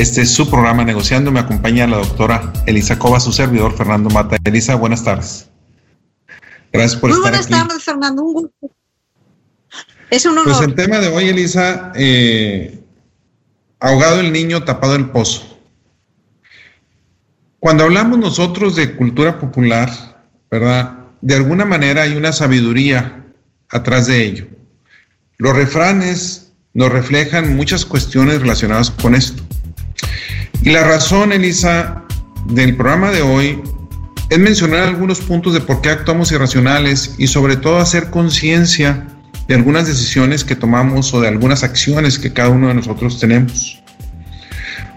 Este es su programa Negociando. Me acompaña la doctora Elisa Cova, su servidor Fernando Mata. Elisa, buenas tardes. Gracias por estar aquí. Muy buenas tardes, Fernando. Un gusto. Es un honor. Pues el tema de hoy, Elisa, eh, ahogado el niño, tapado el pozo. Cuando hablamos nosotros de cultura popular, ¿verdad? De alguna manera hay una sabiduría atrás de ello. Los refranes nos reflejan muchas cuestiones relacionadas con esto. Y la razón, Elisa, del programa de hoy es mencionar algunos puntos de por qué actuamos irracionales y sobre todo hacer conciencia de algunas decisiones que tomamos o de algunas acciones que cada uno de nosotros tenemos.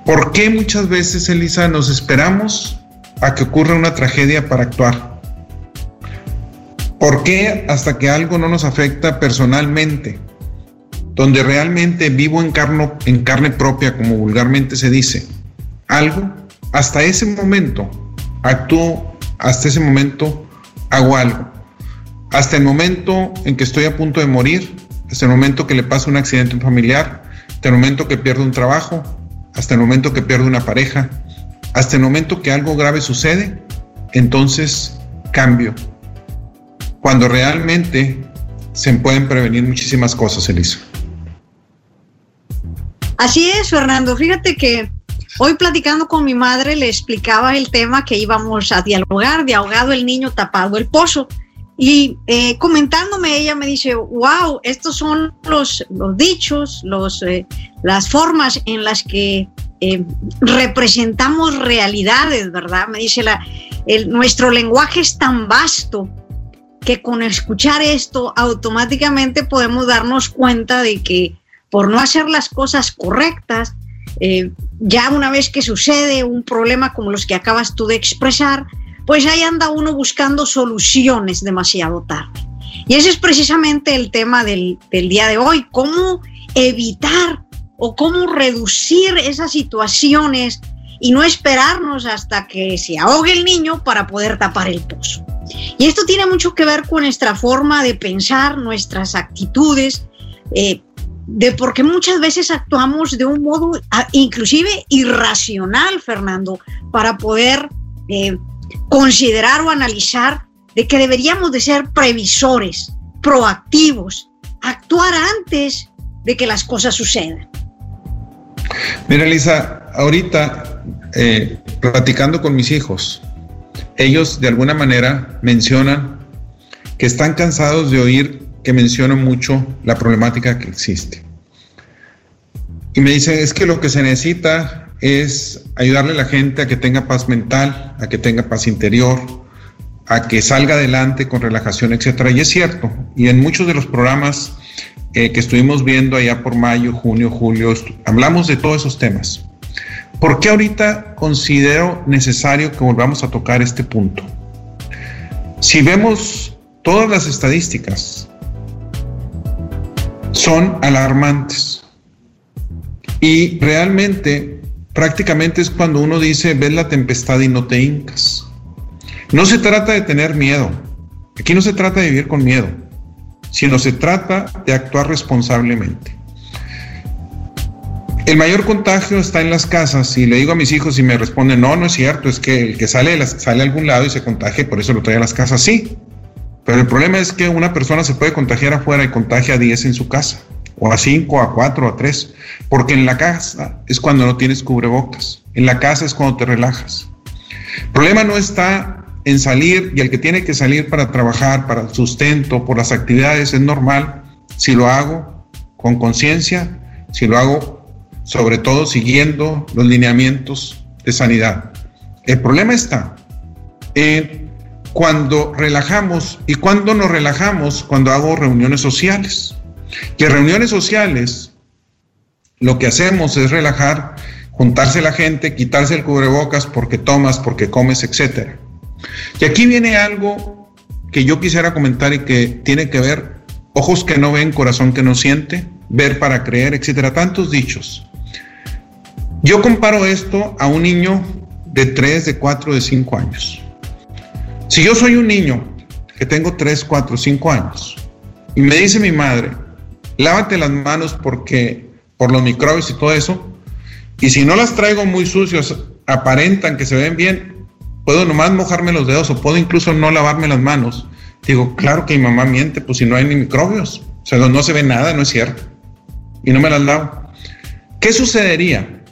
¿Por qué muchas veces, Elisa, nos esperamos a que ocurra una tragedia para actuar? ¿Por qué hasta que algo no nos afecta personalmente? Donde realmente vivo en, en carne propia, como vulgarmente se dice, algo, hasta ese momento actúo, hasta ese momento hago algo. Hasta el momento en que estoy a punto de morir, hasta el momento que le pasa un accidente familiar, hasta el momento que pierdo un trabajo, hasta el momento que pierdo una pareja, hasta el momento que algo grave sucede, entonces cambio. Cuando realmente se pueden prevenir muchísimas cosas, Elisa. Así es, Fernando. Fíjate que hoy platicando con mi madre le explicaba el tema que íbamos a dialogar, de ahogado el niño tapado el pozo. Y eh, comentándome, ella me dice, wow, estos son los, los dichos, los, eh, las formas en las que eh, representamos realidades, ¿verdad? Me dice, la, el, nuestro lenguaje es tan vasto que con escuchar esto automáticamente podemos darnos cuenta de que por no hacer las cosas correctas, ya una vez que sucede un problema como los que acabas tú de expresar, pues ahí anda uno buscando soluciones demasiado tarde. Y ese es precisamente el tema del, día de hoy, cómo evitar o cómo reducir esas situaciones y no esperarnos hasta que se ahogue el niño para poder tapar el pozo. Y esto tiene mucho que ver con nuestra forma de pensar, nuestras actitudes, eh, de porque muchas veces actuamos de un modo ah, inclusive irracional, Fernando, para poder eh, considerar o analizar de que deberíamos de ser previsores, proactivos, actuar antes de que las cosas sucedan. Mira, Lisa, ahorita eh, platicando con mis hijos, ellos de alguna manera mencionan que están cansados de oír que mencionan mucho la problemática que existe. Y me dicen, es que lo que se necesita es ayudarle a la gente a que tenga paz mental, a que tenga paz interior, a que salga adelante con relajación, etcétera. Y es cierto, y en muchos de los programas eh, que estuvimos viendo allá por mayo, junio, julio, hablamos de todos esos temas. ¿Por qué ahorita considero necesario que volvamos a tocar este punto? Si vemos todas las estadísticas, son alarmantes. Y realmente prácticamente es cuando uno dice, ves la tempestad y no te hincas. No se trata de tener miedo. Aquí no se trata de vivir con miedo, sino se trata de actuar responsablemente. El mayor contagio está en las casas y le digo a mis hijos y me responden, no, no es cierto, es que el que sale, sale a algún lado y se contagia, por eso lo trae a las casas, sí. Pero el problema es que una persona se puede contagiar afuera y contagia a 10 en su casa o a cinco, a cuatro, a tres, porque en la casa es cuando no tienes cubrebocas, en la casa es cuando te relajas. El problema no está en salir y el que tiene que salir para trabajar, para el sustento, por las actividades, es normal si lo hago con conciencia, si lo hago sobre todo siguiendo los lineamientos de sanidad. El problema está en cuando relajamos y cuando nos relajamos, cuando hago reuniones sociales. Que reuniones sociales, lo que hacemos es relajar, juntarse la gente, quitarse el cubrebocas porque tomas, porque comes, etc. Y aquí viene algo que yo quisiera comentar y que tiene que ver, ojos que no ven, corazón que no siente, ver para creer, etcétera, tantos dichos. Yo comparo esto a un niño de 3, de 4, de 5 años. Si yo soy un niño que tengo 3, 4, 5 años y me dice mi madre, lávate las manos porque por los microbios y todo eso. Y si no las traigo muy sucios, aparentan que se ven bien, puedo nomás mojarme los dedos o puedo incluso no lavarme las manos. Digo, claro que mi mamá miente, pues si no hay ni microbios. O sea, no, se ve nada, no es cierto. Y no me las lavo. ¿Qué sucedería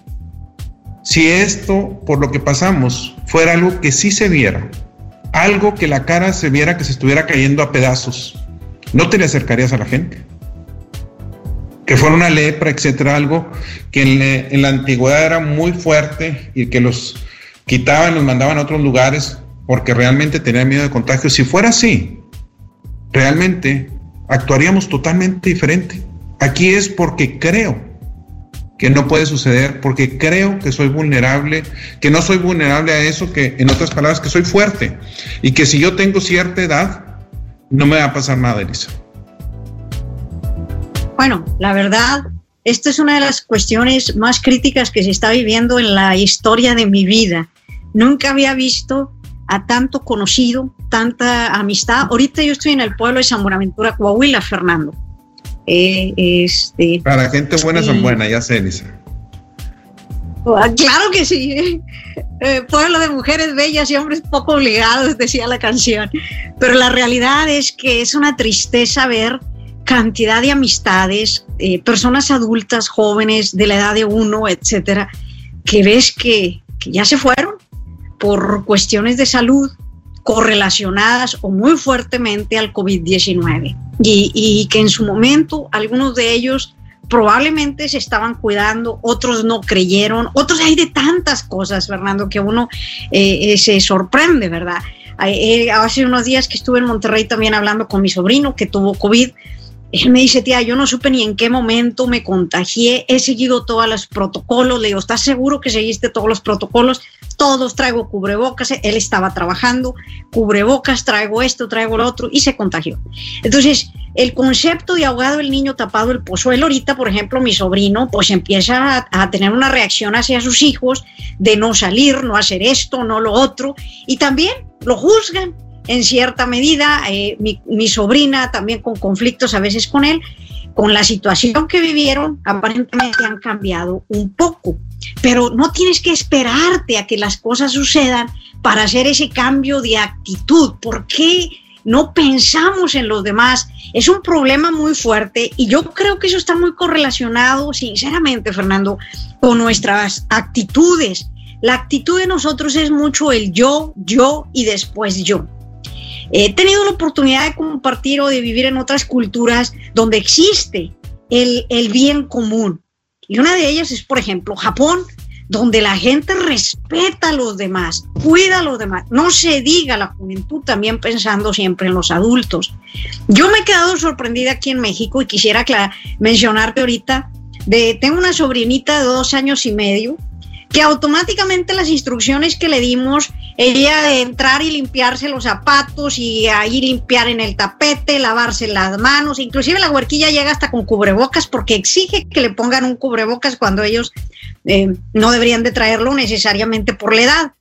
si esto, por lo que pasamos, fuera algo que sí se viera? Algo que la cara se viera que se estuviera cayendo a pedazos. ¿No te le acercarías a la gente? que fuera una lepra, etcétera, algo que en, la antigüedad era muy fuerte y que los quitaban, los mandaban a otros lugares porque realmente tenían miedo de contagio. Si fuera así, realmente actuaríamos totalmente diferente. Aquí es porque creo que no puede suceder, porque creo que soy vulnerable, que no soy vulnerable a eso, que en otras palabras, que soy fuerte y que si yo tengo cierta edad, no me va a pasar nada, Elisa. Bueno, la verdad, esta es una de las cuestiones más críticas que se está viviendo en la historia de mi vida. Nunca había visto a tanto conocido, tanta amistad. Ahorita yo estoy en el pueblo de San Buenaventura, Coahuila, Fernando. Eh, este, Para gente buena son buenas, ya sé, Elisa. Ah, claro que sí. Eh, pueblo de mujeres bellas y hombres poco obligados, decía la canción. Pero la realidad es que es una tristeza ver cantidad de amistades, eh, personas adultas, jóvenes de la edad de uno, etcétera, que ves que, ya se fueron por cuestiones de salud correlacionadas o muy fuertemente al COVID-19 y, y, que en su momento algunos de ellos probablemente se estaban cuidando, otros no creyeron, otros hay de tantas cosas, Fernando, que uno eh, eh, se sorprende, ¿verdad? hace unos días que estuve en Monterrey también hablando con mi sobrino que tuvo COVID él me dice, tía, yo no supe ni en qué momento me contagié, he seguido todos los protocolos. Le digo, ¿estás seguro que seguiste todos los protocolos? Todos traigo cubrebocas, él estaba trabajando, cubrebocas, traigo esto, traigo lo otro, y se contagió. Entonces, el concepto de ahogado el niño tapado el pozo, él ahorita, por ejemplo, mi sobrino, pues empieza a, a tener una reacción hacia sus hijos de no salir, no hacer esto, no lo otro, y también lo juzgan en cierta medida, eh, mi, sobrina también con conflictos a veces con él, con la situación que vivieron, aparentemente han cambiado un poco. Pero no tienes que esperarte a que las cosas sucedan para hacer ese cambio de actitud. ¿Por qué no pensamos en los demás? Es un problema muy fuerte y yo creo que eso está muy correlacionado, sinceramente, Fernando, con nuestras actitudes. La actitud de nosotros es mucho el yo, yo y después yo. He tenido la oportunidad de compartir o de vivir en otras culturas donde existe el, el bien común. Y una de ellas es, por ejemplo, Japón, donde la gente respeta a los demás, cuida a los demás. No se diga la juventud también pensando siempre en los adultos. Yo me he quedado sorprendida aquí en México y quisiera mencionarte ahorita, de, tengo una sobrinita de dos años y medio que automáticamente las instrucciones que le dimos, ella de entrar y limpiarse los zapatos y ahí limpiar en el tapete, lavarse las manos, inclusive la huerquilla llega hasta con cubrebocas porque exige que le pongan un cubrebocas cuando ellos eh, no deberían de traerlo necesariamente por la edad.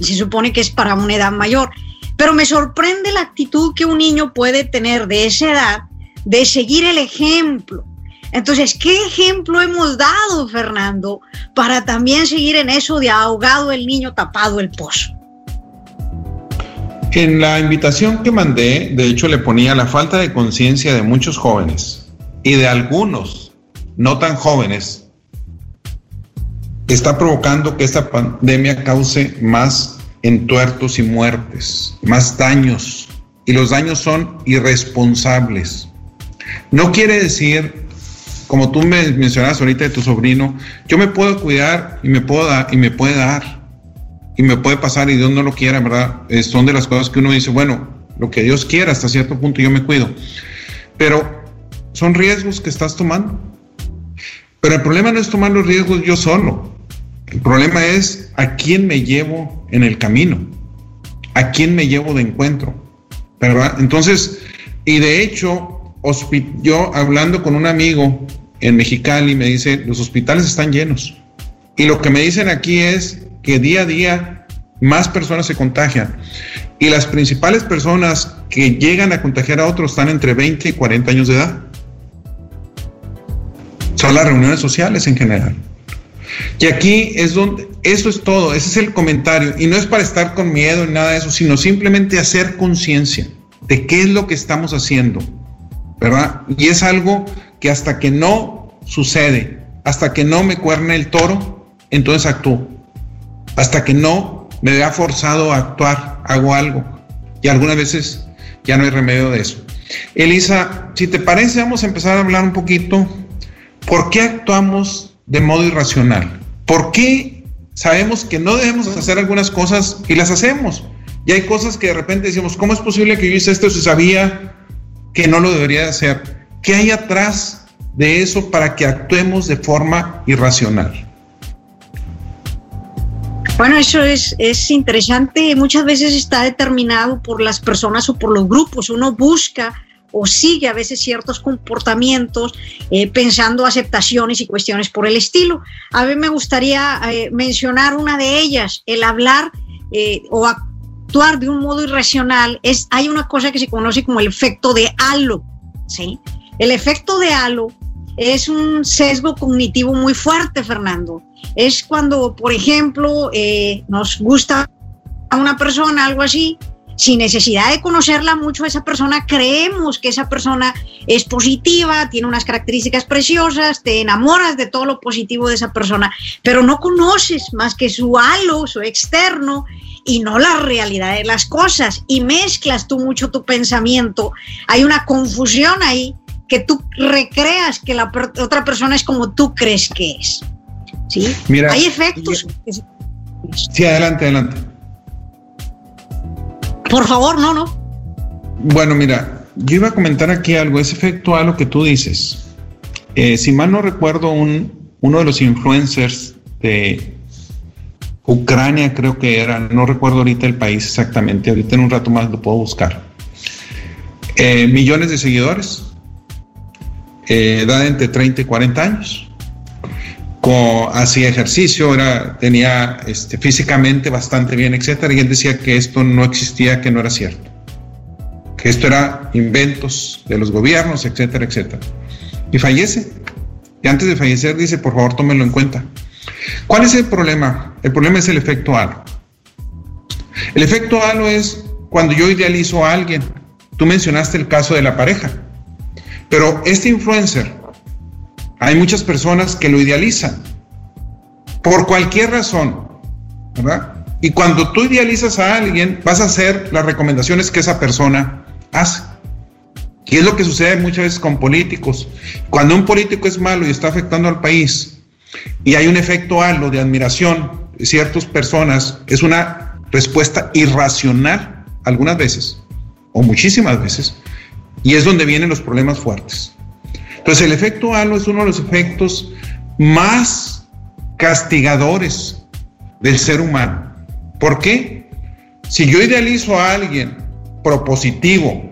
Se supone que es para una edad mayor. Pero me sorprende la actitud que un niño puede tener de esa edad de seguir el ejemplo entonces, ¿qué ejemplo hemos dado, Fernando, para también seguir en eso de ahogado el niño, tapado el pozo? En la invitación que mandé, de hecho, le ponía la falta de conciencia de muchos jóvenes y de algunos no tan jóvenes está provocando que esta pandemia cause más entuertos y muertes, más daños, y los daños son irresponsables. No quiere decir como tú me mencionas ahorita de tu sobrino, yo me puedo cuidar y me puedo dar y me puede dar y me puede pasar y Dios no lo quiera, ¿verdad? son de las cosas que uno dice, bueno, lo que Dios quiera hasta cierto punto yo me cuido. Pero son riesgos que estás tomando. Pero el problema no es tomar los riesgos yo solo. El problema es a quién me llevo en el camino, a quién me llevo de encuentro. ¿verdad? Entonces, y de hecho, yo hablando con un amigo en Mexicali me dice, los hospitales están llenos. Y lo que me dicen aquí es que día a día más personas se contagian. Y las principales personas que llegan a contagiar a otros están entre 20 y 40 años de edad. Son las reuniones sociales en general. Y aquí es donde, eso es todo, ese es el comentario. Y no es para estar con miedo ni nada de eso, sino simplemente hacer conciencia de qué es lo que estamos haciendo, ¿verdad? Y es algo que hasta que no sucede, hasta que no me cuerne el toro, entonces actúo. Hasta que no me vea forzado a actuar, hago algo. Y algunas veces ya no hay remedio de eso. Elisa, si te parece, vamos a empezar a hablar un poquito. ¿Por qué actuamos de modo irracional? ¿Por qué sabemos que no debemos hacer algunas cosas y las hacemos? Y hay cosas que de repente decimos, ¿cómo es posible que yo hice esto si sabía que no lo debería hacer? ¿Qué hay atrás de eso para que actuemos de forma irracional? Bueno, eso es, es interesante. Muchas veces está determinado por las personas o por los grupos. Uno busca o sigue a veces ciertos comportamientos eh, pensando aceptaciones y cuestiones por el estilo. A mí me gustaría eh, mencionar una de ellas, el hablar eh, o actuar de un modo irracional. Es, hay una cosa que se conoce como el efecto de halo. ¿sí? El efecto de halo es un sesgo cognitivo muy fuerte, Fernando. Es cuando, por ejemplo, nos gusta a una persona, algo así, sin necesidad de conocerla mucho esa persona, creemos que esa persona es positiva, tiene unas características preciosas, te enamoras de todo lo positivo de esa persona, pero no conoces más que su halo, su externo y no la realidad de las cosas y mezclas tú mucho tu pensamiento. Hay una confusión ahí que tú recreas que la otra persona es como tú crees que es. ¿Sí? Mira, Hay efectos. Sí, adelante, adelante. Por favor, no, no. Bueno, mira, yo iba a comentar aquí algo, ese efecto a lo que tú dices. Eh, si mal no recuerdo, un, uno de los influencers de Ucrania creo que era, no recuerdo ahorita el país exactamente, ahorita en un rato más lo puedo buscar. Eh, millones de seguidores, eh, edad entre 30 y 40 años hacía ejercicio, era, tenía este, físicamente bastante bien, etcétera, y él decía que esto no existía, que no era cierto, que esto era inventos de los gobiernos, etcétera, etcétera. Y fallece. Y antes de fallecer dice, por favor, tómenlo en cuenta. ¿Cuál es el problema? El problema es el efecto halo. El efecto halo es cuando yo idealizo a alguien. Tú mencionaste el caso de la pareja, pero este influencer hay muchas personas que lo idealizan por cualquier razón, ¿verdad? Y cuando tú idealizas a alguien, vas a hacer las recomendaciones que esa persona hace. Y es lo que sucede muchas veces con políticos. Cuando un político es malo y está afectando al país y hay un efecto halo de admiración de ciertas personas, es una respuesta irracional algunas veces o muchísimas veces. Y es donde vienen los problemas fuertes. Entonces el efecto halo es uno de los efectos más castigadores del ser humano. ¿Por qué? Si yo idealizo a alguien propositivo,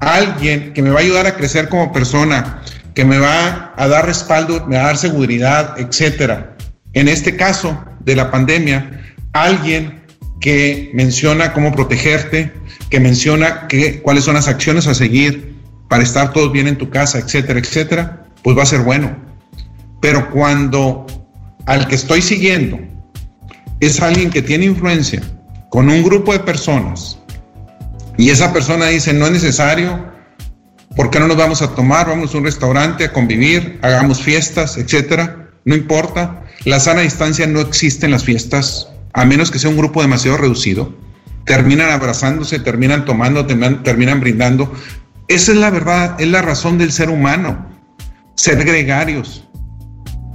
alguien que me va a ayudar a crecer como persona, que me va a dar respaldo, me va a dar seguridad, etcétera. En este caso de la pandemia, alguien que menciona cómo protegerte, que menciona que, cuáles son las acciones a seguir, para estar todos bien en tu casa, etcétera, etcétera, pues va a ser bueno. Pero cuando al que estoy siguiendo es alguien que tiene influencia con un grupo de personas y esa persona dice no es necesario, ¿por qué no nos vamos a tomar? Vamos a un restaurante a convivir, hagamos fiestas, etcétera. No importa, la sana distancia no existe en las fiestas, a menos que sea un grupo demasiado reducido. Terminan abrazándose, terminan tomando, terminan brindando, esa es la verdad, es la razón del ser humano, ser gregarios,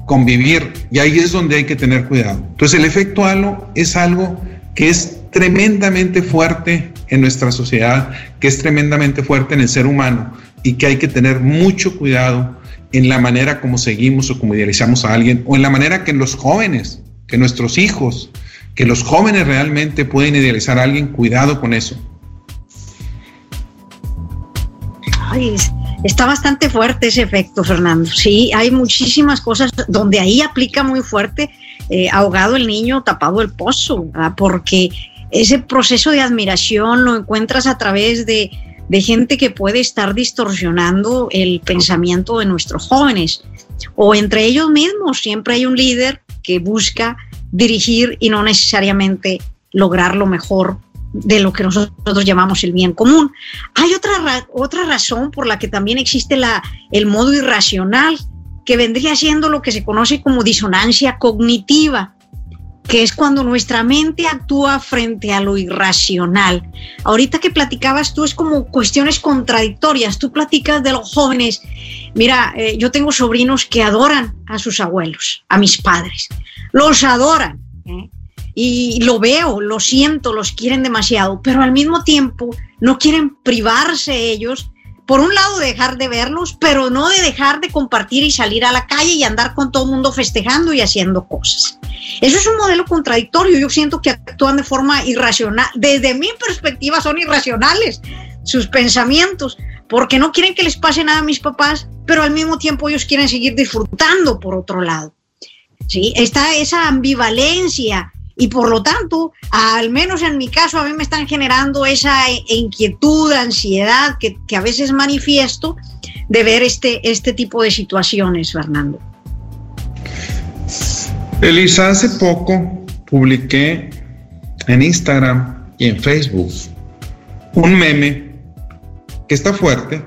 convivir, y ahí es donde hay que tener cuidado. Entonces el efecto halo es algo que es tremendamente fuerte en nuestra sociedad, que es tremendamente fuerte en el ser humano y que hay que tener mucho cuidado en la manera como seguimos o como idealizamos a alguien o en la manera que los jóvenes, que nuestros hijos, que los jóvenes realmente pueden idealizar a alguien, cuidado con eso. Está bastante fuerte ese efecto, Fernando. Sí, hay muchísimas cosas donde ahí aplica muy fuerte eh, ahogado el niño, tapado el pozo, porque ese proceso de admiración lo encuentras a través de, de gente que puede estar distorsionando el pensamiento de nuestros jóvenes o entre ellos mismos. Siempre hay un líder que busca dirigir y no necesariamente lograr lo mejor de lo que nosotros llamamos el bien común. Hay otra, otra razón por la que también existe la, el modo irracional, que vendría siendo lo que se conoce como disonancia cognitiva que es cuando nuestra mente actúa frente a lo irracional. Ahorita que platicabas tú es como cuestiones contradictorias. Tú platicas de los jóvenes. Mira, eh, yo tengo sobrinos que adoran a sus abuelos, a mis padres. Los adoran. ¿eh? Y lo veo, lo siento, los quieren demasiado, pero al mismo tiempo no quieren privarse ellos por un lado dejar de verlos, pero no de dejar de compartir y salir a la calle y andar con todo el mundo festejando y haciendo cosas. Eso es un modelo contradictorio. Yo siento que actúan de forma irracional. Desde mi perspectiva son irracionales sus pensamientos, porque no quieren que les pase nada a mis papás, pero al mismo tiempo ellos quieren seguir disfrutando por otro lado. ¿Sí? Está esa ambivalencia y por lo tanto, al menos en mi caso, a mí me están generando esa inquietud, ansiedad que, a veces manifiesto de ver este, este tipo de situaciones, Fernando. Elisa, hace poco publiqué en Instagram y en Facebook un meme que está fuerte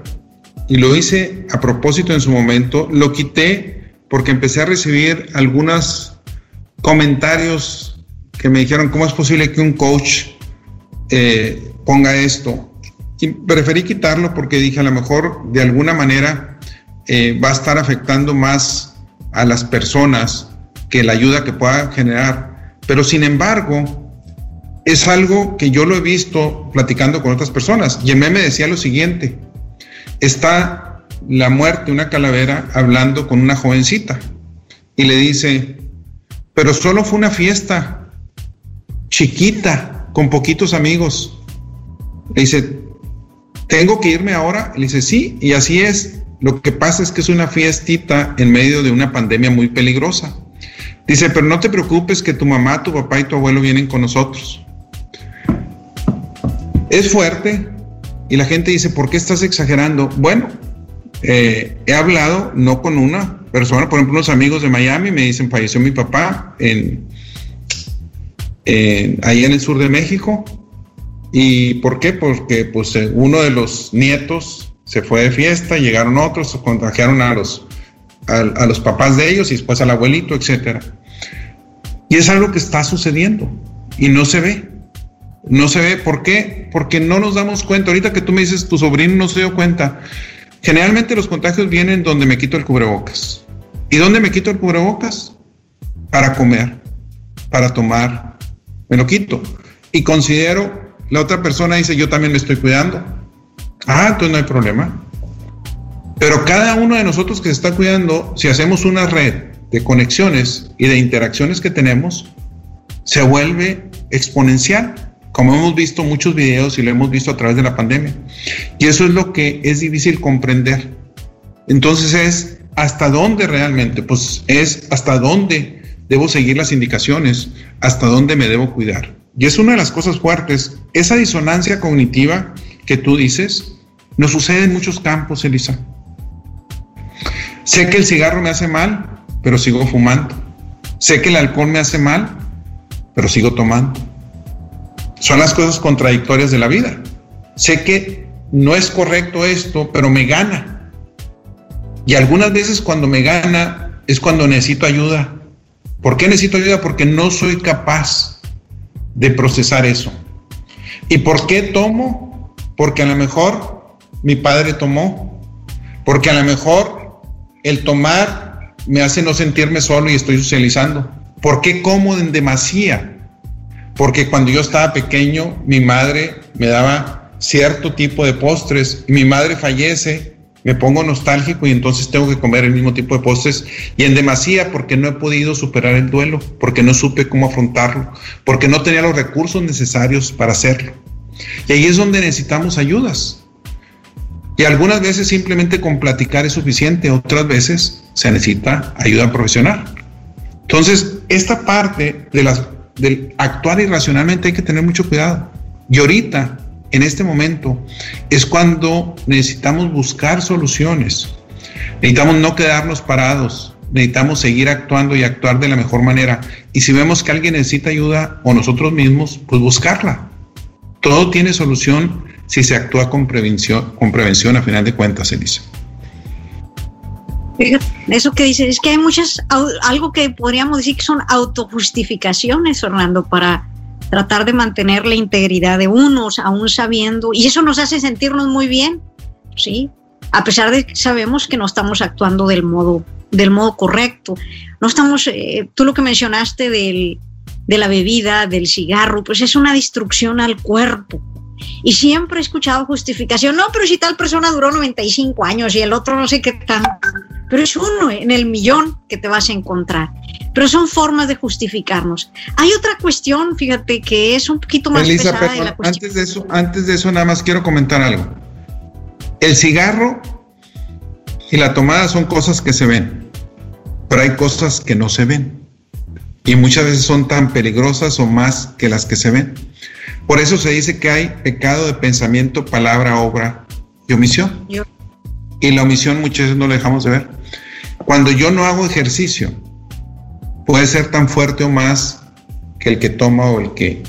y lo hice a propósito en su momento. Lo quité porque empecé a recibir algunos comentarios que me dijeron, ¿cómo es posible que un coach eh, ponga esto? Y preferí quitarlo porque dije, a lo mejor de alguna manera eh, va a estar afectando más a las personas que la ayuda que pueda generar. Pero sin embargo, es algo que yo lo he visto platicando con otras personas. Y me decía lo siguiente, está la muerte, una calavera, hablando con una jovencita y le dice, pero solo fue una fiesta, chiquita, con poquitos amigos. Le dice, ¿tengo que irme ahora? Le dice, sí, y así es. Lo que pasa es que es una fiestita en medio de una pandemia muy peligrosa. Dice, pero no te preocupes que tu mamá, tu papá y tu abuelo vienen con nosotros. Es fuerte y la gente dice, ¿por qué estás exagerando? Bueno, eh, he hablado no con una persona, por ejemplo, unos amigos de Miami me dicen, falleció mi papá en, ahí en el sur de México. ¿Y por qué? Porque pues eh, uno de los nietos se fue de fiesta, llegaron otros, contagiaron a los, a, los papás de ellos y después al abuelito, etc. Y es algo que está sucediendo y no se ve. No se ve. ¿Por qué? Porque no nos damos cuenta. Ahorita que tú me dices, tu sobrino no se dio cuenta. Generalmente los contagios vienen donde me quito el cubrebocas. ¿Y dónde me quito el cubrebocas? Para comer, para tomar, me lo quito. Y considero, la otra persona dice, yo también me estoy cuidando. Ah, entonces no hay problema. Pero cada uno de nosotros que se está cuidando, si hacemos una red de conexiones y de interacciones que tenemos, se vuelve exponencial, como hemos visto muchos videos y lo hemos visto a través de la pandemia. Y eso es lo que es difícil comprender. Entonces es hasta dónde realmente, pues es hasta dónde debo seguir las indicaciones, hasta dónde me debo cuidar. Y es una de las cosas fuertes. Esa disonancia cognitiva que tú dices nos sucede en muchos campos, Elisa. Sé que el cigarro me hace mal, pero sigo fumando. Sé que el alcohol me hace mal, pero sigo tomando. Son las cosas contradictorias de la vida. Sé que no es correcto esto, pero me gana. Y algunas veces cuando me gana es cuando necesito ayuda ¿Por qué necesito ayuda? Porque no soy capaz de procesar eso. ¿Y por qué tomo? Porque a lo mejor mi padre tomó. Porque a lo mejor el tomar me hace no sentirme solo y estoy socializando. ¿Por qué como en demasía? Porque cuando yo estaba pequeño, mi madre me daba cierto tipo de postres mi madre fallece me pongo nostálgico y entonces tengo que comer el mismo tipo de postres y en demasía porque no he podido superar el duelo, porque no supe cómo afrontarlo, porque no tenía los recursos necesarios para hacerlo. Y ahí es donde necesitamos ayudas. Y algunas veces simplemente con platicar es suficiente, otras veces se necesita ayuda profesional. Entonces, esta parte de las, del actuar irracionalmente hay que tener mucho cuidado. Y ahorita en este momento es cuando necesitamos buscar soluciones. Necesitamos no quedarnos parados, necesitamos seguir actuando y actuar de la mejor manera. Y si vemos que alguien necesita ayuda o nosotros mismos, pues buscarla. Todo tiene solución si se actúa con prevención, con prevención a final de cuentas, Elisa. Eso que dice, es que hay muchas, algo que podríamos decir que son autojustificaciones, Orlando, para tratar de mantener la integridad de unos, aún sabiendo, y eso nos hace sentirnos muy bien, ¿sí? A pesar de que sabemos que no estamos actuando del modo, del modo correcto. No estamos, eh, tú lo que mencionaste del, de la bebida, del cigarro, pues es una destrucción al cuerpo. Y siempre he escuchado justificación, no, pero si tal persona duró 95 años y el otro no sé qué tanto pero es uno en el millón que te vas a encontrar. Pero son formas de justificarnos. Hay otra cuestión, fíjate, que es un poquito más pesada de la Antes de eso, antes de eso nada más quiero comentar algo. El cigarro y la tomada son cosas que se ven, pero hay cosas que no se ven. Y muchas veces son tan peligrosas o más que las que se ven. Por eso se dice que hay pecado de pensamiento, palabra, obra y omisión. Y la omisión muchas veces no la dejamos de ver. Cuando yo no hago ejercicio, puede ser tan fuerte o más que el que toma o el que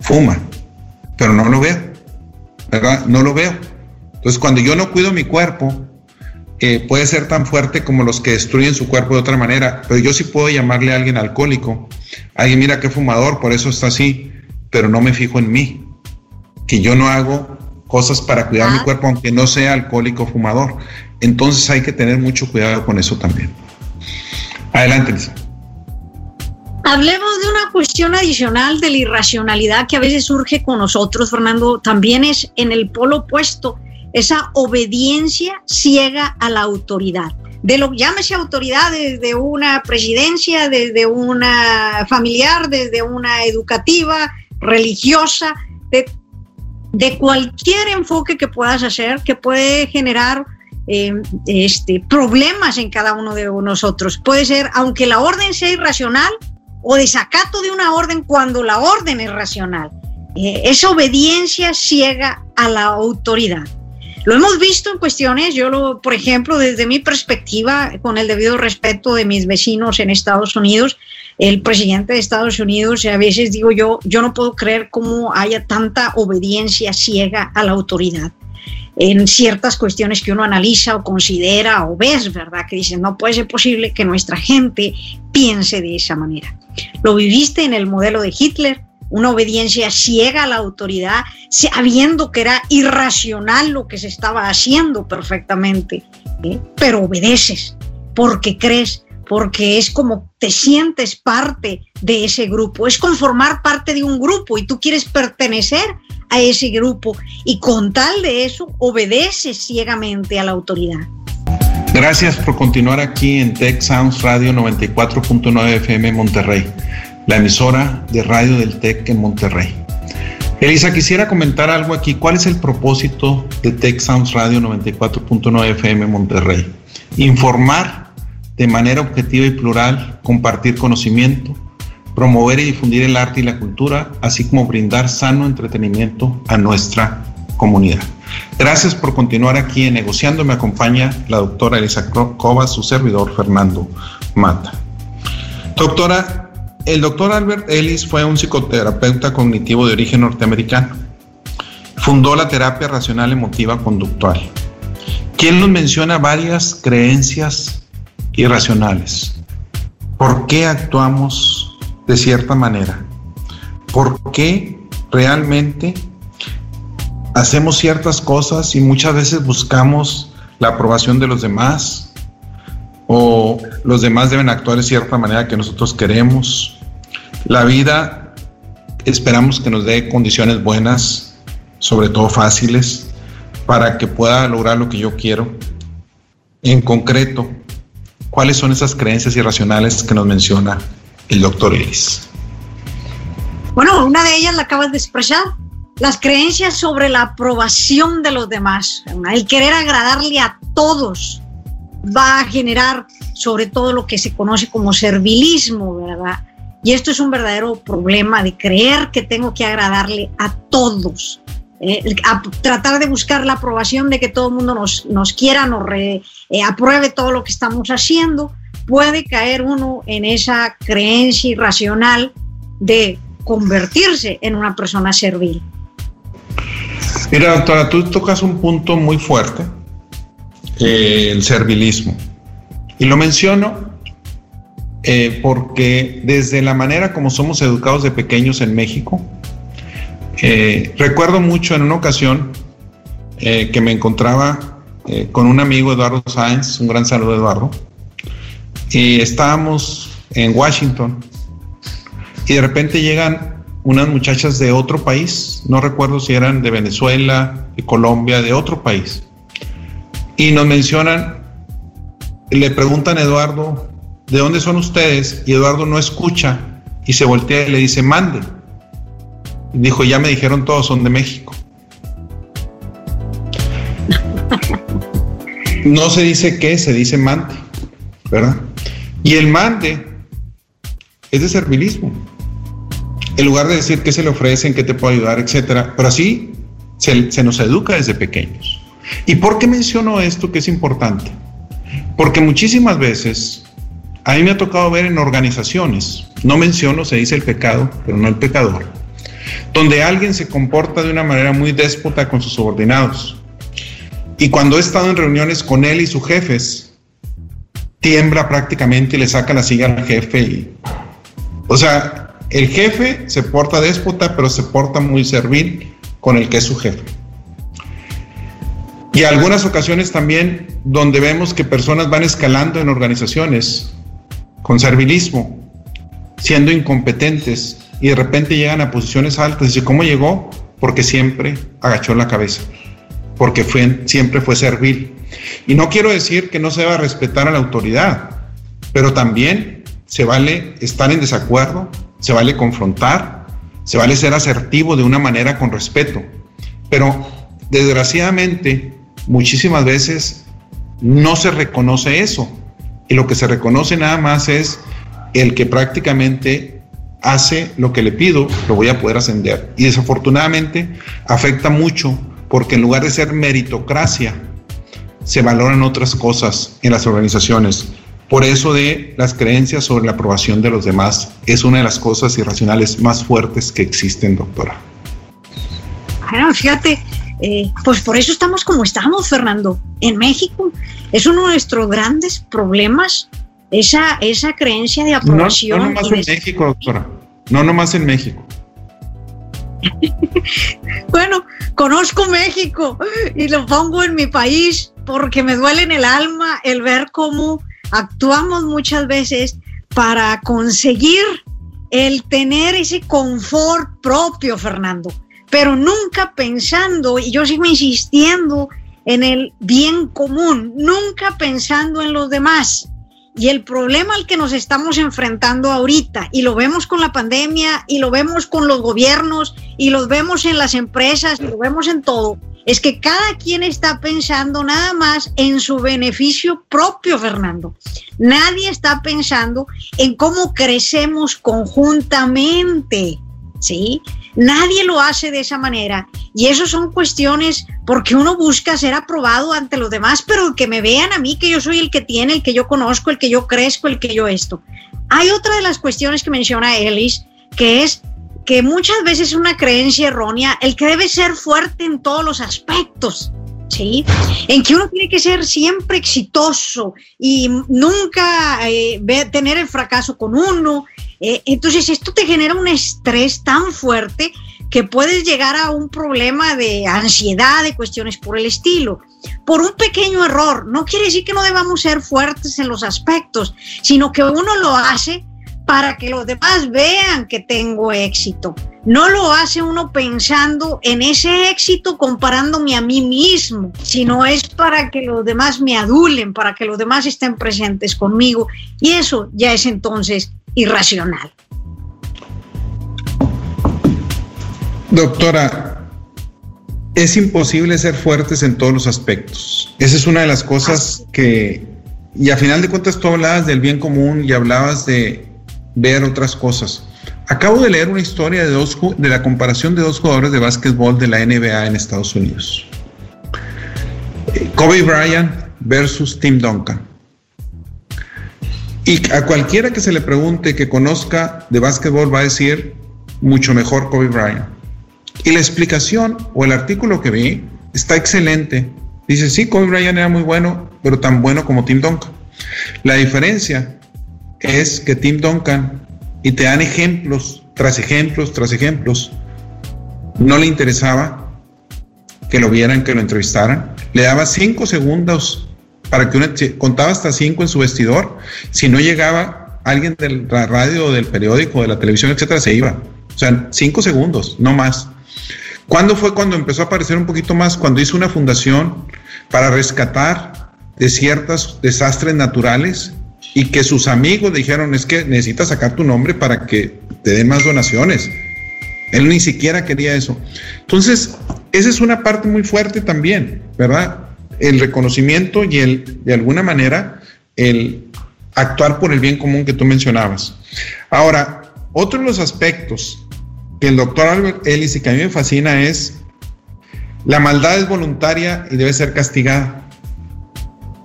fuma, pero no lo veo, ¿verdad? No lo veo. Entonces, cuando yo no cuido mi cuerpo, eh, puede ser tan fuerte como los que destruyen su cuerpo de otra manera, pero yo sí puedo llamarle a alguien alcohólico. Alguien, mira qué fumador, por eso está así, pero no me fijo en mí, que yo no hago cosas para cuidar mi cuerpo, aunque no sea alcohólico fumador. Entonces hay que tener mucho cuidado con eso también. Adelante, Lisa. Hablemos de una cuestión adicional de la irracionalidad que a veces surge con nosotros, Fernando. También es en el polo opuesto, esa obediencia ciega a la autoridad. De lo llámese autoridad desde una presidencia, desde una familiar, desde una educativa, religiosa, de de cualquier enfoque que puedas hacer que puede generar eh, este, problemas en cada uno de nosotros. Puede ser, aunque la orden sea irracional, o desacato de una orden cuando la orden es racional. Eh, esa obediencia ciega a la autoridad. Lo hemos visto en cuestiones, yo lo, por ejemplo, desde mi perspectiva, con el debido respeto de mis vecinos en Estados Unidos, el presidente de Estados Unidos, a veces digo yo, yo no puedo creer cómo haya tanta obediencia ciega a la autoridad en ciertas cuestiones que uno analiza o considera o ves, ¿verdad? Que dicen, no puede ser posible que nuestra gente piense de esa manera. Lo viviste en el modelo de Hitler, una obediencia ciega a la autoridad, sabiendo que era irracional lo que se estaba haciendo perfectamente, ¿eh? pero obedeces porque crees porque es como te sientes parte de ese grupo, es conformar parte de un grupo y tú quieres pertenecer a ese grupo y con tal de eso obedeces ciegamente a la autoridad. Gracias por continuar aquí en Tech Sounds Radio 94.9 FM Monterrey, la emisora de radio del Tech en Monterrey. Elisa, quisiera comentar algo aquí. ¿Cuál es el propósito de Tech Sounds Radio 94.9 FM Monterrey? Informar de manera objetiva y plural, compartir conocimiento, promover y difundir el arte y la cultura, así como brindar sano entretenimiento a nuestra comunidad. Gracias por continuar aquí en Negociando. Me acompaña la doctora Elisa Cova, su servidor Fernando Mata. Doctora, el doctor Albert Ellis fue un psicoterapeuta cognitivo de origen norteamericano. Fundó la terapia racional emotiva conductual, quien nos menciona varias creencias irracionales. ¿Por qué actuamos de cierta manera? ¿Por qué realmente hacemos ciertas cosas y muchas veces buscamos la aprobación de los demás? ¿O los demás deben actuar de cierta manera que nosotros queremos? La vida esperamos que nos dé condiciones buenas, sobre todo fáciles, para que pueda lograr lo que yo quiero. En concreto, ¿Cuáles son esas creencias irracionales que nos menciona el doctor Ellis? Bueno, una de ellas la acabas de expresar, las creencias sobre la aprobación de los demás. El querer agradarle a todos va a generar sobre todo lo que se conoce como servilismo, ¿verdad? Y esto es un verdadero problema de creer que tengo que agradarle a todos. Eh, a tratar de buscar la aprobación de que todo el mundo nos, nos quiera, nos eh, apruebe todo lo que estamos haciendo, puede caer uno en esa creencia irracional de convertirse en una persona servil. Mira, doctora, tú tocas un punto muy fuerte, eh, el servilismo. Y lo menciono eh, porque desde la manera como somos educados de pequeños en México, eh, recuerdo mucho en una ocasión que me encontraba con un amigo, Eduardo Sáenz, un gran saludo Eduardo, y estábamos en Washington y de repente llegan unas muchachas de otro país, no recuerdo si eran de Venezuela, de Colombia, de otro país, y nos mencionan, le preguntan a Eduardo, ¿de dónde son ustedes? Y Eduardo no escucha y se voltea y le dice, mande. Y dijo, ya me dijeron todos, son de México. No se dice qué, se dice mande, ¿verdad? Y el mande es de servilismo. En lugar de decir qué se le ofrecen, qué te puedo ayudar, etcétera. Pero así se, se nos educa desde pequeños. ¿Y por qué menciono esto que es importante? Porque muchísimas veces a mí me ha tocado ver en organizaciones, no menciono, se dice el pecado, pero no el pecador, donde alguien se comporta de una manera muy déspota con sus subordinados. Y cuando he estado en reuniones con él y sus jefes, tiembla prácticamente y le saca la silla al jefe. Y, o sea, el jefe se porta déspota, pero se porta muy servil con el que es su jefe. Y algunas ocasiones también donde vemos que personas van escalando en organizaciones con servilismo, siendo incompetentes y de repente llegan a posiciones altas. ¿Y cómo llegó? Porque siempre agachó la cabeza, porque fue, siempre fue servil. Y no quiero decir que no se va a respetar a la autoridad, pero también se vale estar en desacuerdo, se vale confrontar, se vale ser asertivo de una manera con respeto. Pero desgraciadamente, muchísimas veces no se reconoce eso. Y lo que se reconoce nada más es el que prácticamente hace lo que le pido, lo voy a poder ascender. Y desafortunadamente afecta mucho porque en lugar de ser meritocracia, se valoran otras cosas en las organizaciones. Por eso de las creencias sobre la aprobación de los demás es una de las cosas irracionales más fuertes que existen, doctora. Bueno, fíjate, eh, pues por eso estamos como estamos, Fernando. En México es uno de nuestros grandes problemas, esa, esa creencia de aprobación. No, no nomás en México, doctora. No nomás en México. bueno, conozco México y lo pongo en mi país porque me duele en el alma el ver cómo actuamos muchas veces para conseguir el tener ese confort propio, Fernando, pero nunca pensando, y yo sigo insistiendo en el bien común, nunca pensando en los demás. Y el problema al que nos estamos enfrentando ahorita, y lo vemos con la pandemia, y lo vemos con los gobiernos, y lo vemos en las empresas, y lo vemos en todo, es que cada quien está pensando nada más en su beneficio propio, Fernando. Nadie está pensando en cómo crecemos conjuntamente, ¿sí? Nadie lo hace de esa manera. Y eso son cuestiones porque uno busca ser aprobado ante los demás, pero que me vean a mí, que yo soy el que tiene, el que yo conozco, el que yo crezco, el que yo esto. Hay otra de las cuestiones que menciona Ellis, que es que muchas veces es una creencia errónea, el que debe ser fuerte en todos los aspectos, ¿sí? En que uno tiene que ser siempre exitoso y nunca eh, tener el fracaso con uno. Eh, entonces esto te genera un estrés tan fuerte que puedes llegar a un problema de ansiedad, de cuestiones por el estilo. Por un pequeño error, no quiere decir que no debamos ser fuertes en los aspectos, sino que uno lo hace para que los demás vean que tengo éxito. No lo hace uno pensando en ese éxito comparándome a mí mismo, sino es para que los demás me adulen, para que los demás estén presentes conmigo. Y eso ya es entonces irracional. Doctora, es imposible ser fuertes en todos los aspectos. Esa es una de las cosas que, y a final de cuentas tú hablabas del bien común y hablabas de ver otras cosas. Acabo de leer una historia de, dos, de la comparación de dos jugadores de básquetbol de la NBA en Estados Unidos. Kobe Bryant versus Tim Duncan. Y a cualquiera que se le pregunte que conozca de básquetbol va a decir mucho mejor Kobe Bryant. Y la explicación o el artículo que vi está excelente. Dice, sí, Kobe Bryant era muy bueno, pero tan bueno como Tim Duncan. La diferencia es que Tim Duncan, y te dan ejemplos tras ejemplos tras ejemplos, no le interesaba que lo vieran, que lo entrevistaran. Le daba cinco segundos para que uno contaba hasta cinco en su vestidor. Si no llegaba alguien de la radio, del periódico, de la televisión, etcétera, se iba. O sea, cinco segundos, no más. ¿Cuándo fue cuando empezó a aparecer un poquito más? Cuando hizo una fundación para rescatar de ciertos desastres naturales y que sus amigos dijeron es que necesitas sacar tu nombre para que te den más donaciones. Él ni siquiera quería eso. Entonces, esa es una parte muy fuerte también, ¿verdad? El reconocimiento y el, de alguna manera, el actuar por el bien común que tú mencionabas. Ahora, otro de los aspectos que el doctor Albert Ellis y que a mí me fascina es la maldad es voluntaria y debe ser castigada.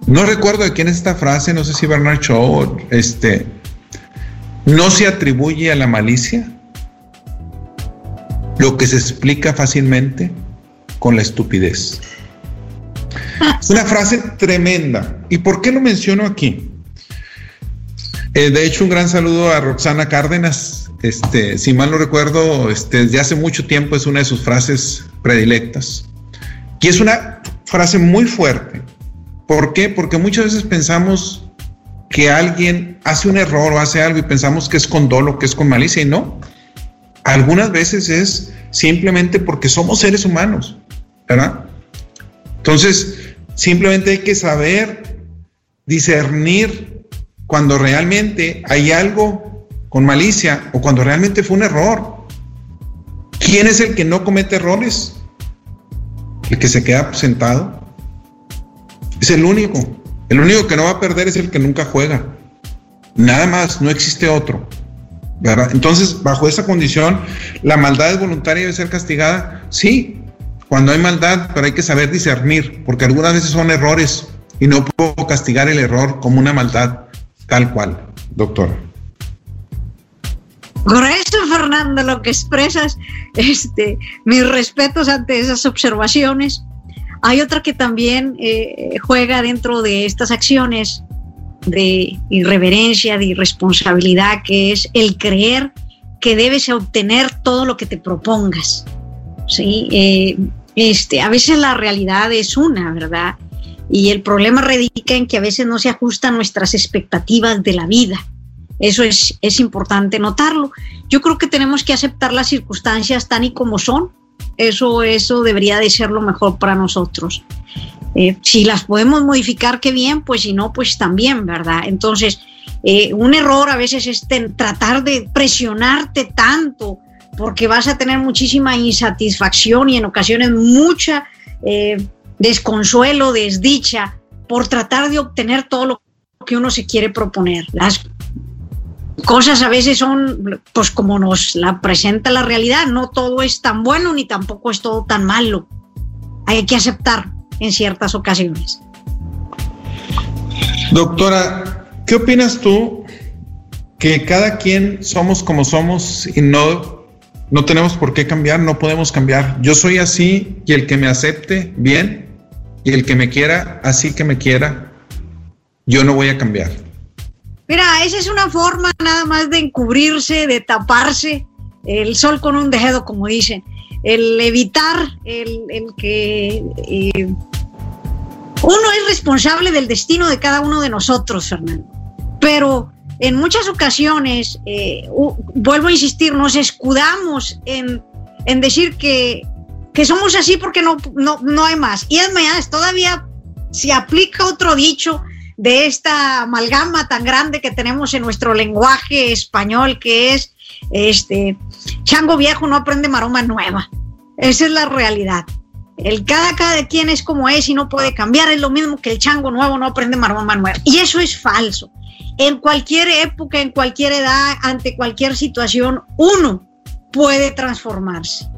No recuerdo de quién es esta frase, no sé si Bernard Shaw, este, no se atribuye a la malicia lo que se explica fácilmente con la estupidez. Es una frase tremenda. ¿Y por qué lo menciono aquí? Eh, de hecho, un gran saludo a Roxana Cárdenas. Este, si mal no recuerdo, este, desde hace mucho tiempo es una de sus frases predilectas. Y es una frase muy fuerte. ¿Por qué? Porque muchas veces pensamos que alguien hace un error o hace algo y pensamos que es con dolo, que es con malicia y no. Algunas veces es simplemente porque somos seres humanos, ¿verdad? Entonces, simplemente hay que saber discernir cuando realmente hay algo con malicia o cuando realmente fue un error. ¿Quién es el que no comete errores? El que se queda sentado. Es el único. El único que no va a perder es el que nunca juega. Nada más, no existe otro. Entonces, bajo esa condición, ¿la maldad es voluntaria y debe ser castigada? Sí, cuando hay maldad, pero hay que saber discernir, porque algunas veces son errores y no puedo castigar el error como una maldad tal cual, doctora. Grueso, Fernando, lo que expresas, este, mis respetos ante esas observaciones. Hay otra que también eh, juega dentro de estas acciones de irreverencia, de irresponsabilidad, que es el creer que debes obtener todo lo que te propongas. ¿sí? Eh, este, a veces la realidad es una, ¿verdad? Y el problema radica en que a veces no se ajustan nuestras expectativas de la vida. Eso es, es importante notarlo. Yo creo que tenemos que aceptar las circunstancias tan y como son. Eso, eso debería de ser lo mejor para nosotros. Eh, si las podemos modificar, qué bien, pues si no, pues también, ¿verdad? Entonces, eh, un error a veces es tratar de presionarte tanto porque vas a tener muchísima insatisfacción y en ocasiones mucha eh, desconsuelo, desdicha por tratar de obtener todo lo que uno se quiere proponer. Las cosas a veces son, pues como nos la presenta la realidad, no todo es tan bueno ni tampoco es todo tan malo. Hay que aceptar en ciertas ocasiones. Doctora, ¿qué opinas tú que cada quien somos como somos y no, no tenemos por qué cambiar, no podemos cambiar? Yo soy así y el que me acepte, bien, y el que me quiera, así que me quiera, yo no voy a cambiar. Mira, esa es una forma nada más de encubrirse, de taparse el sol con un dedo, como dicen el evitar el, que eh, uno es responsable del destino de cada uno de nosotros, Fernando. Pero en muchas ocasiones, eh, vuelvo a insistir, nos escudamos en, decir que, somos así porque no, no, hay más. Y es más, todavía se aplica otro dicho de esta amalgama tan grande que tenemos en nuestro lenguaje español, que es este, chango viejo no aprende maroma nueva. Esa es la realidad. El cada, cada quien es como es y no puede cambiar. Es lo mismo que el chango nuevo no aprende maroma nueva. Y eso es falso. En cualquier época, en cualquier edad, ante cualquier situación, uno puede transformarse,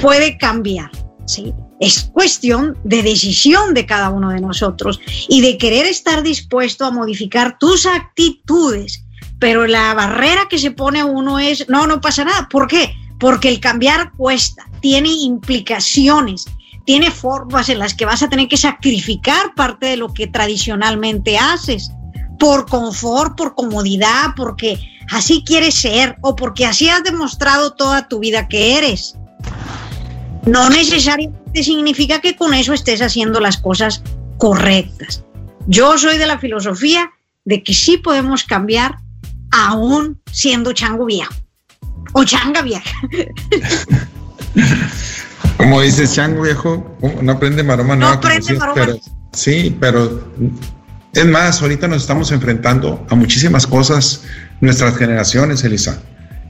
puede cambiar. ¿sí? Es cuestión de decisión de cada uno de nosotros y de querer estar dispuesto a modificar tus actitudes. Pero la barrera que se pone uno es, no, no pasa nada. ¿Por qué? Porque el cambiar cuesta, tiene implicaciones, tiene formas en las que vas a tener que sacrificar parte de lo que tradicionalmente haces por confort, por comodidad, porque así quieres ser o porque así has demostrado toda tu vida que eres. No necesariamente significa que con eso estés haciendo las cosas correctas. Yo soy de la filosofía de que sí podemos cambiar aún siendo chango viejo o changa vieja. Como dices, chango viejo, no aprende maroma no aprende maroma. sí, pero es más, ahorita nos estamos enfrentando a muchísimas cosas, nuestras generaciones, Elisa.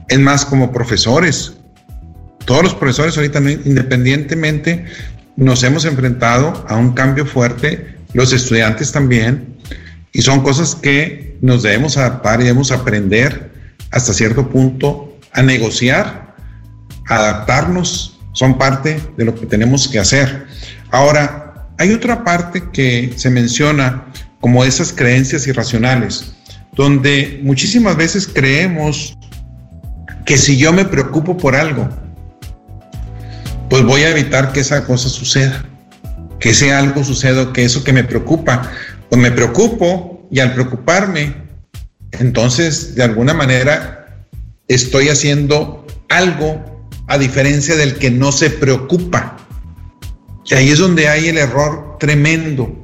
Es más, como profesores, todos los profesores ahorita, independientemente, nos hemos enfrentado a un cambio fuerte, los estudiantes también, y son cosas que nos debemos adaptar y debemos aprender hasta cierto punto a negociar, a adaptarnos, son parte de lo que tenemos que hacer. Ahora, hay otra parte que se menciona como esas creencias irracionales, donde muchísimas veces creemos que si yo me preocupo por algo, pues voy a evitar que esa cosa suceda, que ese algo suceda, que eso que me preocupa, pues me preocupo y al preocuparme, entonces de alguna manera estoy haciendo algo a diferencia del que no se preocupa. Y ahí es donde hay el error tremendo,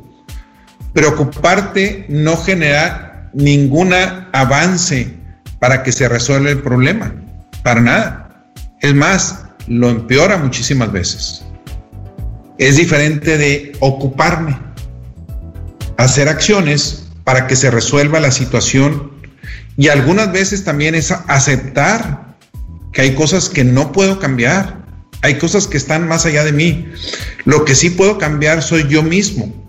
preocuparte no genera ningún avance para que se resuelva el problema, para nada. Es más, lo empeora muchísimas veces. Es diferente de ocuparme, hacer acciones para que se resuelva la situación y algunas veces también es aceptar que hay cosas que no puedo cambiar, hay cosas que están más allá de mí. Lo que sí puedo cambiar soy yo mismo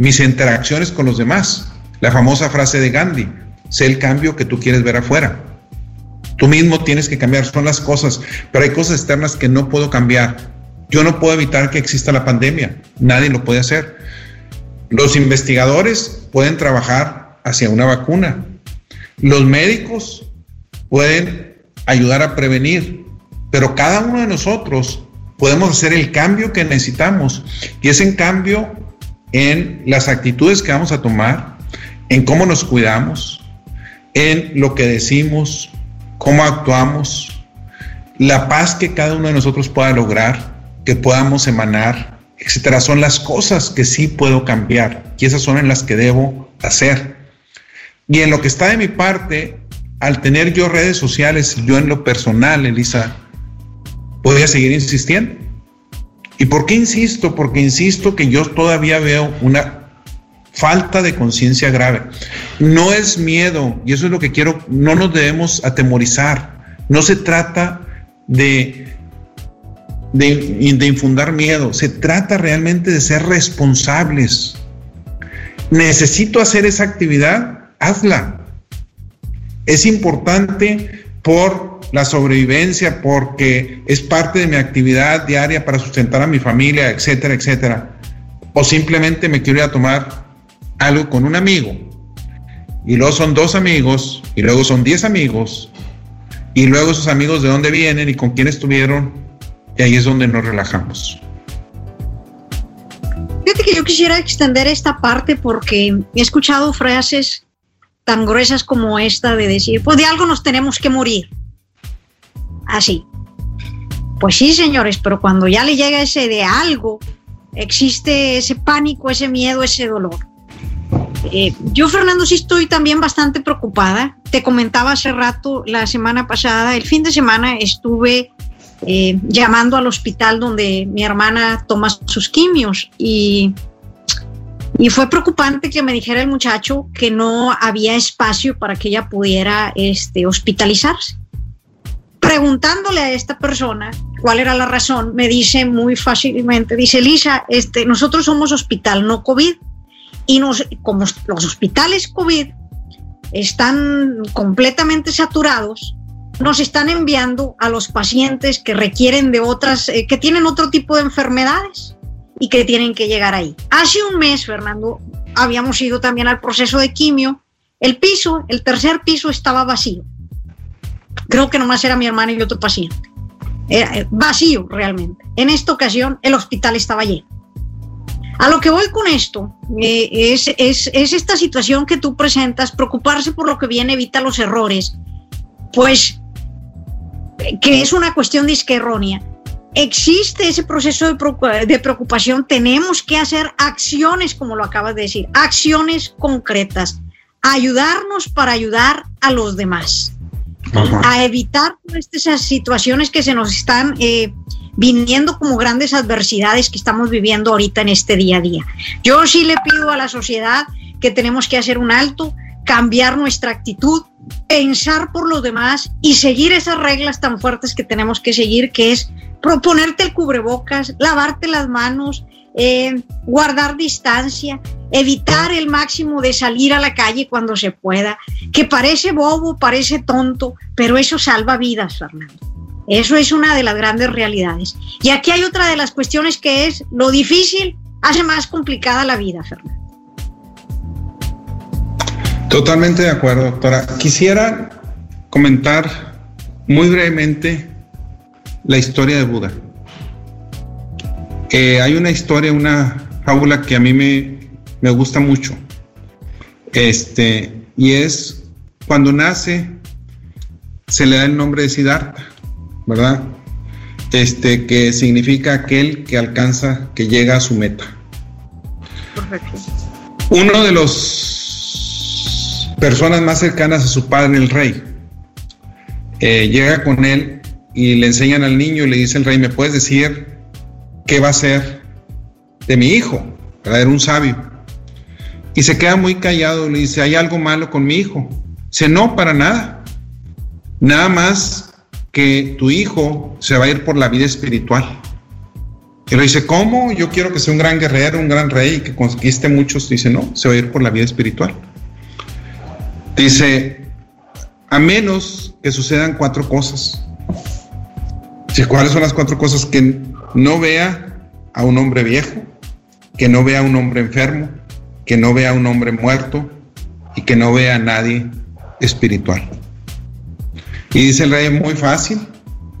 mis interacciones con los demás. La famosa frase de Gandhi, sé el cambio que tú quieres ver afuera. Tú mismo tienes que cambiar, son las cosas, pero hay cosas externas que no puedo cambiar. Yo no puedo evitar que exista la pandemia, nadie lo puede hacer. Los investigadores pueden trabajar hacia una vacuna. Los médicos pueden ayudar a prevenir, pero cada uno de nosotros podemos hacer el cambio que necesitamos y ese cambio en las actitudes que vamos a tomar, en cómo nos cuidamos, en lo que decimos, cómo actuamos, la paz que cada uno de nosotros pueda lograr, que podamos emanar, etcétera, son las cosas que sí puedo cambiar y esas son en las que debo hacer. Y en lo que está de mi parte, al tener yo redes sociales, yo en lo personal, Elisa, voy a seguir insistiendo ¿Y por qué insisto? Porque insisto que yo todavía veo una falta de conciencia grave. No es miedo, y eso es lo que quiero, no nos debemos atemorizar. No se trata de, de, de infundar miedo, se trata realmente de ser responsables. Necesito hacer esa actividad, hazla. Es importante por la sobrevivencia, porque es parte de mi actividad diaria para sustentar a mi familia, etcétera, etcétera. O simplemente me quiero ir a tomar algo con un amigo. Y luego son dos amigos, y luego son diez amigos, y luego esos amigos de dónde vienen y con quién estuvieron, y ahí es donde nos relajamos. Fíjate que yo quisiera extender esta parte porque he escuchado frases tan gruesas como esta de decir, pues de algo nos tenemos que morir así. Pues sí, señores, pero cuando ya le llega ese de algo, existe ese pánico, ese miedo, ese dolor. Eh, yo, Fernando, sí estoy también bastante preocupada. Te comentaba hace rato, la semana pasada, el fin de semana estuve eh, llamando al hospital donde mi hermana toma sus quimios y, y fue preocupante que me dijera el muchacho que no había espacio para que ella pudiera este, hospitalizarse preguntándole a esta persona cuál era la razón, me dice muy fácilmente, dice Lisa, este, nosotros somos hospital no COVID y nos, como los hospitales COVID están completamente saturados, nos están enviando a los pacientes que requieren de otras, eh, que tienen otro tipo de enfermedades. y que tienen que llegar ahí. Hace un mes, Fernando, habíamos ido también al proceso de quimio. El piso, el tercer piso estaba vacío. Creo que nomás era mi hermana y otro paciente. Era eh, vacío realmente. En esta ocasión el hospital estaba lleno. A lo que voy con esto eh, es, es, es, esta situación que tú presentas, preocuparse por lo que viene evita los errores, pues que es una cuestión disque errónea. Existe ese proceso de preocupación, tenemos que hacer acciones, como lo acabas de decir, acciones concretas, ayudarnos para ayudar a los demás, a evitar estas situaciones que se nos están eh, viniendo como grandes adversidades que estamos viviendo ahorita en este día a día. Yo sí le pido a la sociedad que tenemos que hacer un alto, cambiar nuestra actitud, pensar por los demás y seguir esas reglas tan fuertes que tenemos que seguir, que es proponerte el cubrebocas, lavarte las manos, eh, guardar distancia, evitar el máximo de salir a la calle cuando se pueda, que parece bobo, parece tonto, pero eso salva vidas, Fernando. Eso es una de las grandes realidades. Y aquí hay otra de las cuestiones que es lo difícil hace más complicada la vida, Fernando. Totalmente de acuerdo, doctora. Quisiera comentar muy brevemente la historia de Buda. Eh, hay una historia, una fábula que a mí me, me gusta mucho. Este, y es cuando nace, se le da el nombre de Siddhartha. ¿verdad? Este, que significa aquel que alcanza, que llega a su meta. Perfecto. Uno de los personas más cercanas a su padre, el rey, eh, llega con él y le enseñan al niño y le dice el rey, ¿me puedes decir qué va a ser de mi hijo? Era un sabio. Y se queda muy callado y le dice, ¿hay algo malo con mi hijo? Dice, no, para nada. Nada más que tu hijo se va a ir por la vida espiritual. Y le dice, ¿cómo? Yo quiero que sea un gran guerrero, un gran rey, y que conquiste muchos. Dice, no, se va a ir por la vida espiritual. Dice, a menos que sucedan cuatro cosas. Dice, ¿cuáles son las cuatro cosas? Que no vea a un hombre viejo, que no vea a un hombre enfermo, que no vea a un hombre muerto y que no vea a nadie espiritual. Y dice el rey, muy fácil,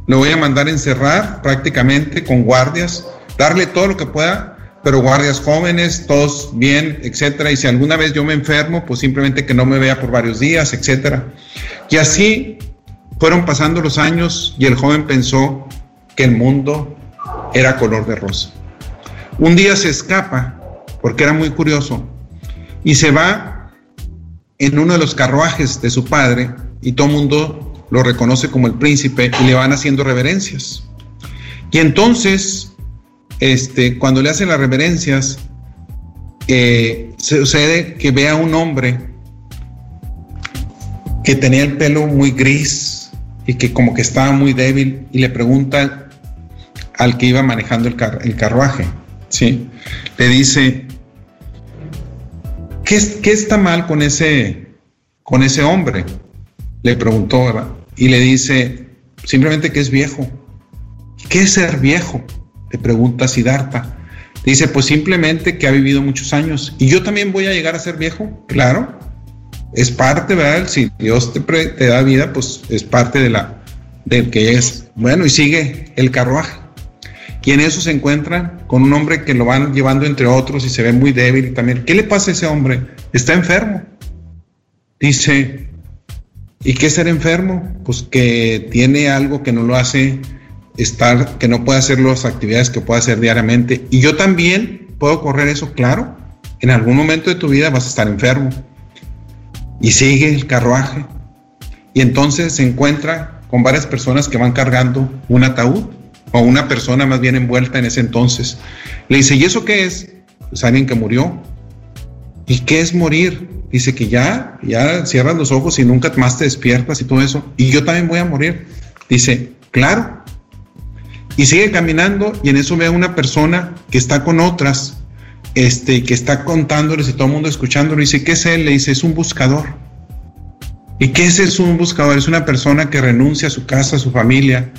lo voy a mandar encerrar prácticamente con guardias, darle todo lo que pueda, pero guardias jóvenes, todos bien, etcétera. Y si alguna vez yo me enfermo, pues simplemente que no me vea por varios días, etcétera. Y así fueron pasando los años y el joven pensó que el mundo era color de rosa. Un día se escapa, porque era muy curioso, y se va en uno de los carruajes de su padre, y todo el mundo lo reconoce como el príncipe y le van haciendo reverencias. Y entonces, este, cuando le hacen las reverencias, eh, sucede que ve a un hombre que tenía el pelo muy gris y que como que estaba muy débil y le pregunta al que iba manejando el, el carruaje, ¿sí? Le dice, ¿qué, ¿qué, está mal con ese, con ese hombre? Le preguntó, ¿verdad? y le dice simplemente que es viejo. ¿Qué es ser viejo? Le pregunta Siddhartha. Dice, pues simplemente que ha vivido muchos años. ¿Y yo también voy a llegar a ser viejo? Claro. Es parte, ¿verdad? Si Dios te, te da vida, pues es parte de la, del que es. Bueno, y sigue el carruaje. Y en eso se encuentran con un hombre que lo van llevando entre otros y se ve muy débil y también. ¿Qué le pasa a ese hombre? Está enfermo. Dice, ¿Y qué ser enfermo? Pues que tiene algo que no lo hace estar, que no puede hacer las actividades que puede hacer diariamente. Y yo también puedo correr eso, claro. En algún momento de tu vida vas a estar enfermo. Y sigue el carruaje. Y entonces se encuentra con varias personas que van cargando un ataúd o una persona más bien envuelta en ese entonces. Le dice, ¿y eso qué es? Pues alguien que murió. ¿Y qué es morir? Dice que ya, ya cierras los ojos y nunca más te despiertas y todo eso. Y yo también voy a morir. Dice, claro. Y sigue caminando y en eso ve a una persona que está con otras, este, que está contándoles y todo el mundo escuchándolo. Dice, ¿qué es él? Le dice, es un buscador. ¿Y qué es, es un buscador? Es una persona que renuncia a su casa, a su familia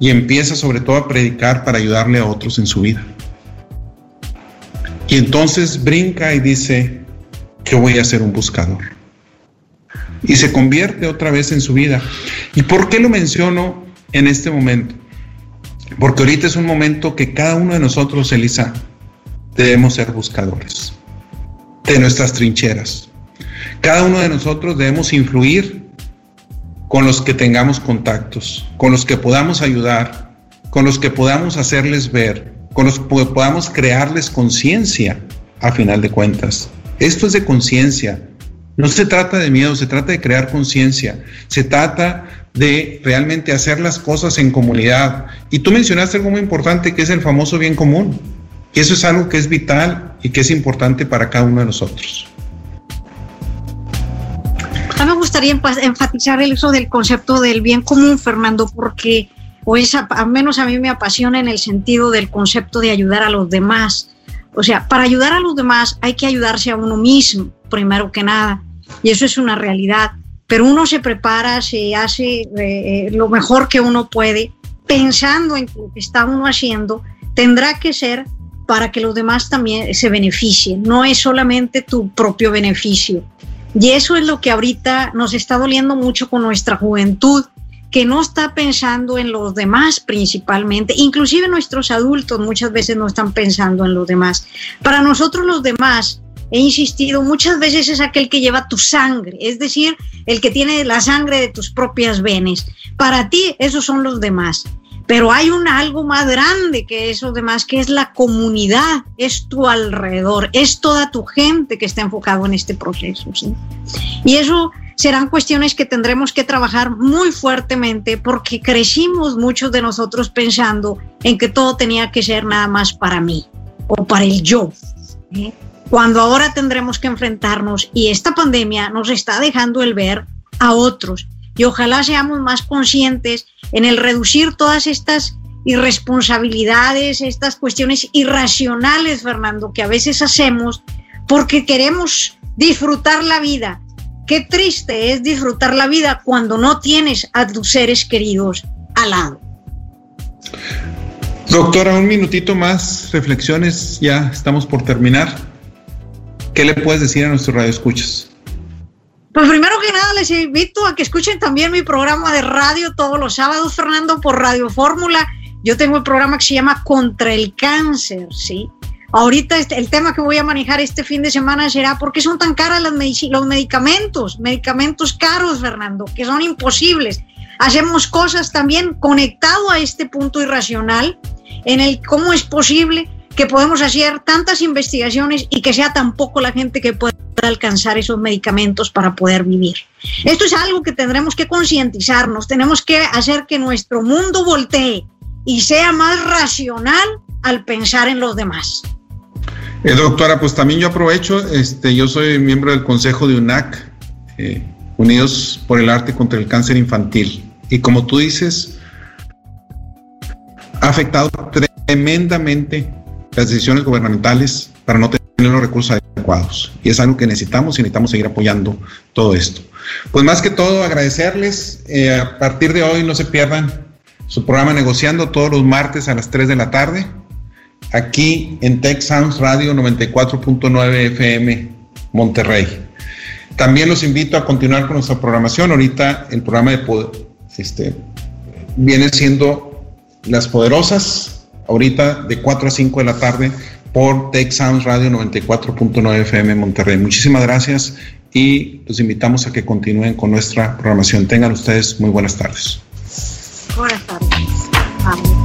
y empieza sobre todo a predicar para ayudarle a otros en su vida. Y entonces brinca y dice que voy a ser un buscador. Y se convierte otra vez en su vida. ¿Y por qué lo menciono en este momento? Porque ahorita es un momento que cada uno de nosotros, Elisa, debemos ser buscadores de nuestras trincheras. Cada uno de nosotros debemos influir con los que tengamos contactos, con los que podamos ayudar, con los que podamos hacerles ver, con los que podamos crearles conciencia a final de cuentas. Esto es de conciencia. No se trata de miedo, se trata de crear conciencia. Se trata de realmente hacer las cosas en comunidad. Y tú mencionaste algo muy importante que es el famoso bien común. Y eso es algo que es vital y que es importante para cada uno de nosotros. A me gustaría enfatizar el uso del concepto del bien común, Fernando, porque o al menos a mí me apasiona en el sentido del concepto de ayudar a los demás. O sea, para ayudar a los demás hay que ayudarse a uno mismo, primero que nada, y eso es una realidad. Pero uno se prepara, se hace eh, eh, lo mejor que uno puede, pensando en lo que está uno haciendo, tendrá que ser para que los demás también se beneficien, no es solamente tu propio beneficio. Y eso es lo que ahorita nos está doliendo mucho con nuestra juventud, que no está pensando en los demás principalmente, inclusive nuestros adultos muchas veces no están pensando en los demás. Para nosotros los demás, he insistido, muchas veces es aquel que lleva tu sangre, es decir, el que tiene la sangre de tus propias venes. Para ti, esos son los demás. Pero hay un algo más grande que eso demás, que es la comunidad, es tu alrededor, es toda tu gente que está enfocado en este proceso. Y eso serán cuestiones que tendremos que trabajar muy fuertemente porque crecimos muchos de nosotros pensando en que todo tenía que ser nada más para mí o para el yo. Cuando ahora tendremos que enfrentarnos y esta pandemia nos está dejando el ver a otros y ojalá seamos más conscientes en el reducir todas estas irresponsabilidades, estas cuestiones irracionales, Fernando, que a veces hacemos porque queremos disfrutar la vida. Qué triste es disfrutar la vida cuando no tienes a tus seres queridos al lado. Doctora, un minutito más, reflexiones, ya estamos por terminar. ¿Qué le puedes decir a nuestros radioescuchas? Pues primero que nada les invito a que escuchen también mi programa de radio todos los sábados, Fernando, por Radio Fórmula. Yo tengo el programa que se llama Contra el Cáncer, ¿sí? Ahorita este, el tema que voy a manejar este fin de semana será por qué son tan caras los medicamentos, medicamentos caros, Fernando, que son imposibles. Hacemos cosas también conectado a este punto irracional en el cómo es posible que podemos hacer tantas investigaciones y que sea tan poco la gente que pueda alcanzar esos medicamentos para poder vivir. Esto es algo que tendremos que concientizarnos, tenemos que hacer que nuestro mundo voltee y sea más racional al pensar en los demás. Eh, doctora, pues también yo aprovecho, este, yo soy miembro del Consejo de UNAC, eh, Unidos por el Arte contra el Cáncer Infantil. Y como tú dices, ha afectado tremendamente las decisiones gubernamentales para no tener los recursos adecuados. Y es algo que necesitamos y necesitamos seguir apoyando todo esto. Pues más que todo, agradecerles. Eh, a partir de hoy no se pierdan su programa Negociando todos los martes a las 3 de la tarde, aquí en Tech Sounds Radio 94.9 FM Monterrey. También los invito a continuar con nuestra programación. Ahorita el programa de este, viene siendo Las Poderosas, ahorita de 4 a 5 de la tarde por Tech Sounds Radio 94.9 FM Monterrey. Muchísimas gracias y los invitamos a que continúen con nuestra programación. Tengan ustedes muy buenas tardes. Buenas tardes.